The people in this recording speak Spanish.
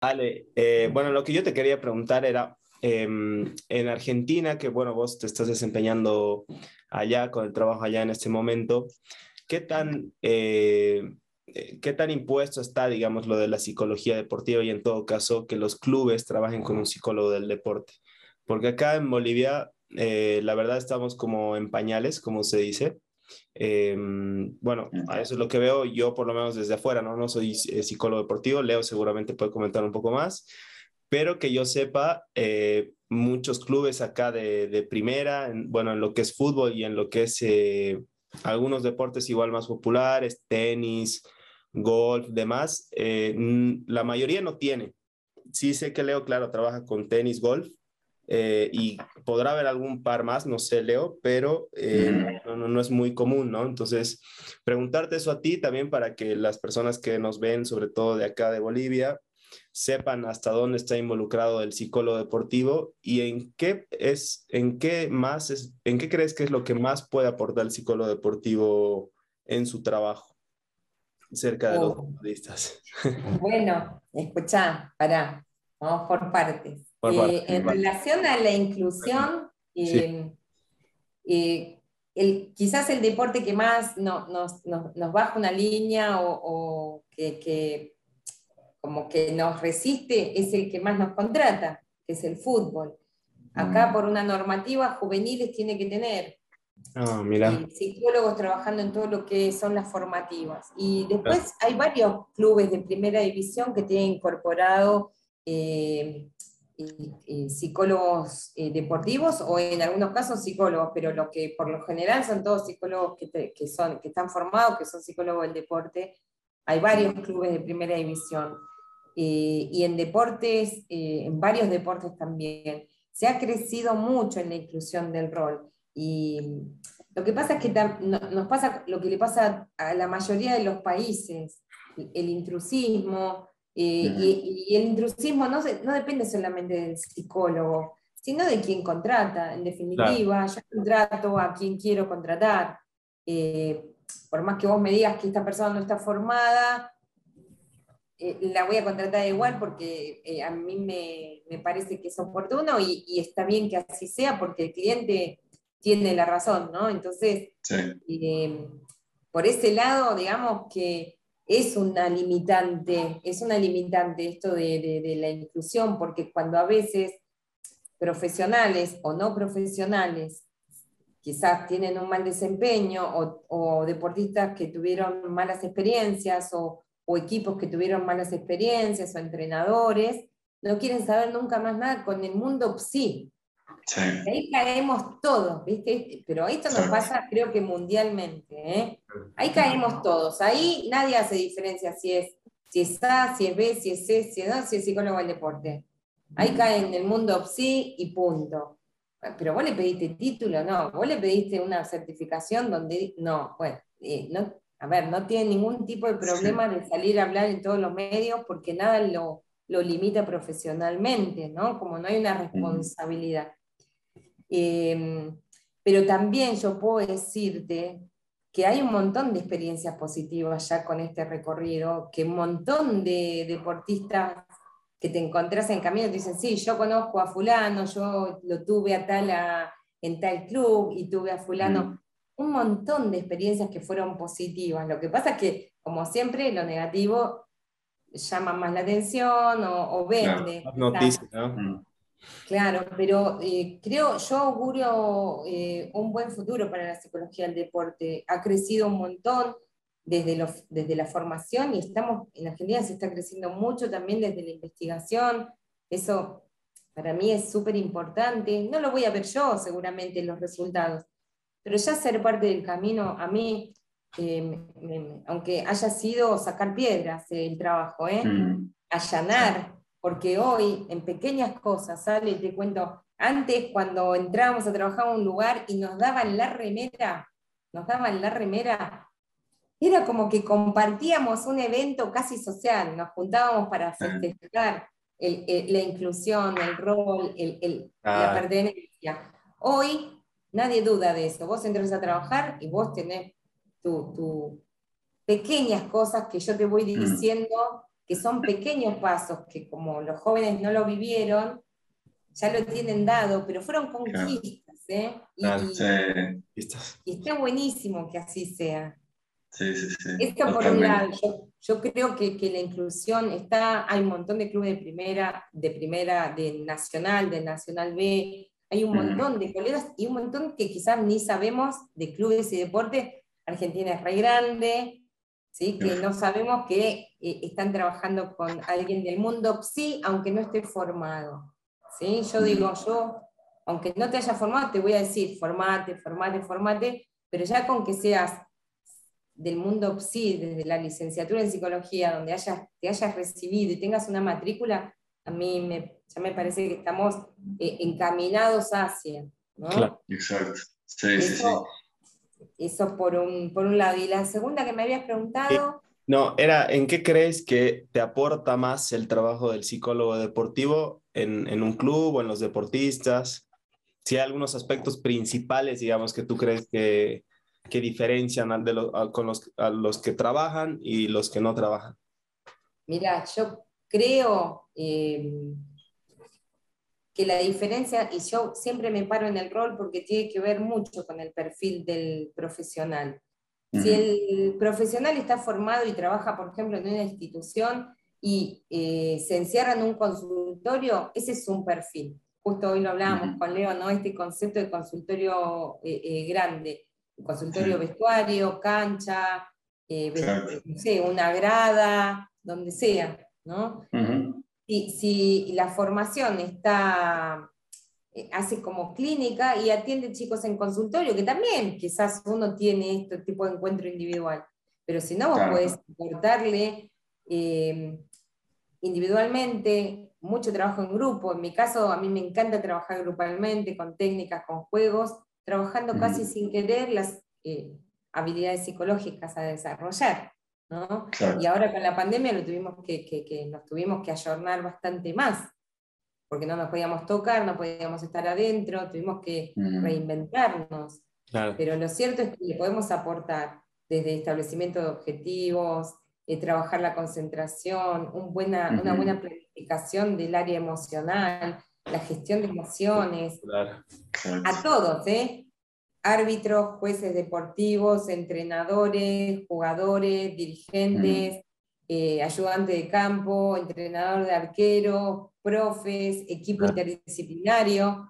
Ale, eh, bueno, lo que yo te quería preguntar era, em, en Argentina, que bueno, vos te estás desempeñando allá con el trabajo allá en este momento, ¿qué tan, eh, eh, qué tan impuesto está, digamos, lo de la psicología deportiva y en todo caso que los clubes trabajen con un psicólogo del deporte? Porque acá en Bolivia, la verdad estamos como en pañales, como se dice. Em, bueno, eso es lo que veo yo por lo menos desde afuera, ¿no? No soy eh, psicólogo deportivo, Leo seguramente puede comentar un poco más, pero que yo sepa, eh, muchos clubes acá de, de primera, en, bueno, en lo que es fútbol y en lo que es eh, algunos deportes igual más populares, tenis, golf, demás, la mayoría no tiene. Sí sé que Leo, claro, trabaja con tenis, golf, eh, y podrá haber algún par más, no sé, Leo, pero eh, no, no, es muy común, ¿no? Entonces, preguntarte eso a ti también para que las personas que nos ven, sobre todo de acá de Bolivia, sepan hasta dónde está involucrado el psicólogo deportivo y en qué es, en qué más es, en qué crees que es lo que más puede aportar el psicólogo deportivo en su trabajo cerca de los oh. futbolistas. Bueno, escucha, para, vamos por partes. Eh, en relación a la inclusión, eh, eh, el, quizás el deporte que más nos, baja una línea o, que, como que nos resiste es el que más nos contrata, que es el fútbol. Acá mm. por una normativa juveniles tiene que tener ah, psicólogos trabajando en todo lo que son las formativas. Y después hay varios clubes de primera división que tienen incorporado psicólogos eh, deportivos o en algunos casos psicólogos, pero lo que por lo general son todos psicólogos que, son, que están formados, que son psicólogos del deporte. Hay varios clubes de primera división eh, y en deportes, eh, en varios deportes también. Se ha crecido mucho en la inclusión del rol y lo que pasa es que nos pasa lo que le pasa a la mayoría de los países, el intrusismo, y, el intrusismo no, no depende solamente del psicólogo, sino de quien contrata. En definitiva, yo contrato a quien quiero contratar. Eh, por más que vos me digas que esta persona no está formada, eh, la voy a contratar igual porque eh, a mí me, me, parece que es oportuno y, y, está bien que así sea porque el cliente tiene la razón, ¿no? Entonces, por ese lado, digamos que es una limitante, es una limitante esto de, la inclusión, porque cuando a veces profesionales o no profesionales quizás tienen un mal desempeño o, deportistas que tuvieron malas experiencias o, o, equipos que tuvieron malas experiencias o entrenadores, no quieren saber nunca más nada con el mundo psi. Ahí caemos todos, ¿viste? Pero esto nos pasa creo que mundialmente. ¿eh? Ahí caemos todos. Ahí nadie hace diferencia si es, si es A, si es B, si es C, si es, no, si es psicólogo del deporte. Ahí cae en el mundo psi y punto. Pero vos le pediste título, no. Vos le pediste una certificación donde, no, bueno, eh, no, a ver, no tiene ningún tipo de problema de salir a hablar en todos los medios porque nada lo, lo limita profesionalmente, ¿no? Como no hay una responsabilidad. Em, pero también yo puedo decirte que hay un montón de experiencias positivas ya con este recorrido, que un montón de deportistas que te encontrás en camino te dicen, sí, yo conozco a fulano, yo lo tuve a tal en tal club y tuve a fulano. Mm. Un montón de experiencias que fueron positivas. Lo que pasa es que, como siempre, lo negativo llama más la atención o, vende. noticias, ¿no? Claro, pero eh, creo, yo augurio eh, un buen futuro para la psicología del deporte. Ha crecido un montón desde, desde la formación y estamos, en Argentina se está creciendo mucho también desde la investigación. Eso para mí es súper importante. No lo voy a ver yo seguramente los resultados, pero ya ser parte del camino a mí, eh, aunque haya sido sacar piedras el trabajo, mm. allanar porque hoy en pequeñas cosas, sale, te cuento, antes cuando entrábamos a trabajar a un lugar y nos daban la remera, nos daban la remera, era como que compartíamos un evento casi social, nos juntábamos para festejar la inclusión, el rol, el, la pertenencia. Hoy nadie duda de eso, vos entras a trabajar y vos tenés tus tu pequeñas cosas que yo te voy mm. diciendo que son pequeños pasos que como los jóvenes no lo vivieron, ya lo tienen dado, pero fueron conquistas. ¿eh? Y, está buenísimo que así sea. Sí, sí, sí. Esto por un lado, yo, creo que, que, la inclusión está, hay un montón de clubes de primera, de primera, de nacional, de nacional B, hay un montón de colegas y un montón que quizás ni sabemos de clubes y deportes. Argentina es re grande, ¿sí? que no sabemos que eh, están trabajando con alguien del mundo, sí, aunque no esté formado. ¿sí? Yo digo, yo, aunque no te haya formado, te voy a decir, formate, formate, formate, pero ya con que seas del mundo PSI, desde la licenciatura en psicología, donde hayas, te hayas recibido y tengas una matrícula, a mí me, ya me parece que estamos eh, encaminados hacia. ¿no? Claro. Exacto. Sí, sí, sí. Eso por un, por un lado. Y la segunda que me habías preguntado... No, era, ¿en qué crees que te aporta más el trabajo del psicólogo deportivo en, en un club o en los deportistas? Si hay algunos aspectos principales, digamos, que tú crees que, que diferencian de con los, a los que trabajan y los que no trabajan. Mira, yo creo eh, que la diferencia, y yo siempre me paro en el rol porque tiene que ver mucho con el perfil del profesional. Si el profesional está formado y trabaja, por ejemplo, en una institución y eh, se encierra en un consultorio, ese es un perfil. Justo hoy lo hablábamos con Leo, ¿no? Este concepto de consultorio eh, grande, consultorio vestuario, cancha, una grada, donde sea. ¿no? Si, la formación está, eh, hace como clínica y atiende chicos en consultorio, que también quizás uno tiene este tipo de encuentro individual, pero si no, vos podés aportarle eh, individualmente mucho trabajo en grupo. En mi caso, a mí me encanta trabajar grupalmente, con técnicas, con juegos, trabajando casi sin querer las eh, habilidades psicológicas a desarrollar. Y ahora con la pandemia lo tuvimos que, nos tuvimos que ayornar bastante más, porque no nos podíamos tocar, no podíamos estar adentro, tuvimos que mm. reinventarnos. Pero lo cierto es que le podemos aportar desde establecimiento de objetivos, eh, trabajar la concentración, un buena, una buena planificación del área emocional, la gestión de emociones, a todos, ¿eh? Árbitros, jueces deportivos, entrenadores, jugadores, dirigentes, eh, ayudante de campo, entrenador de arquero, profes, equipo interdisciplinario.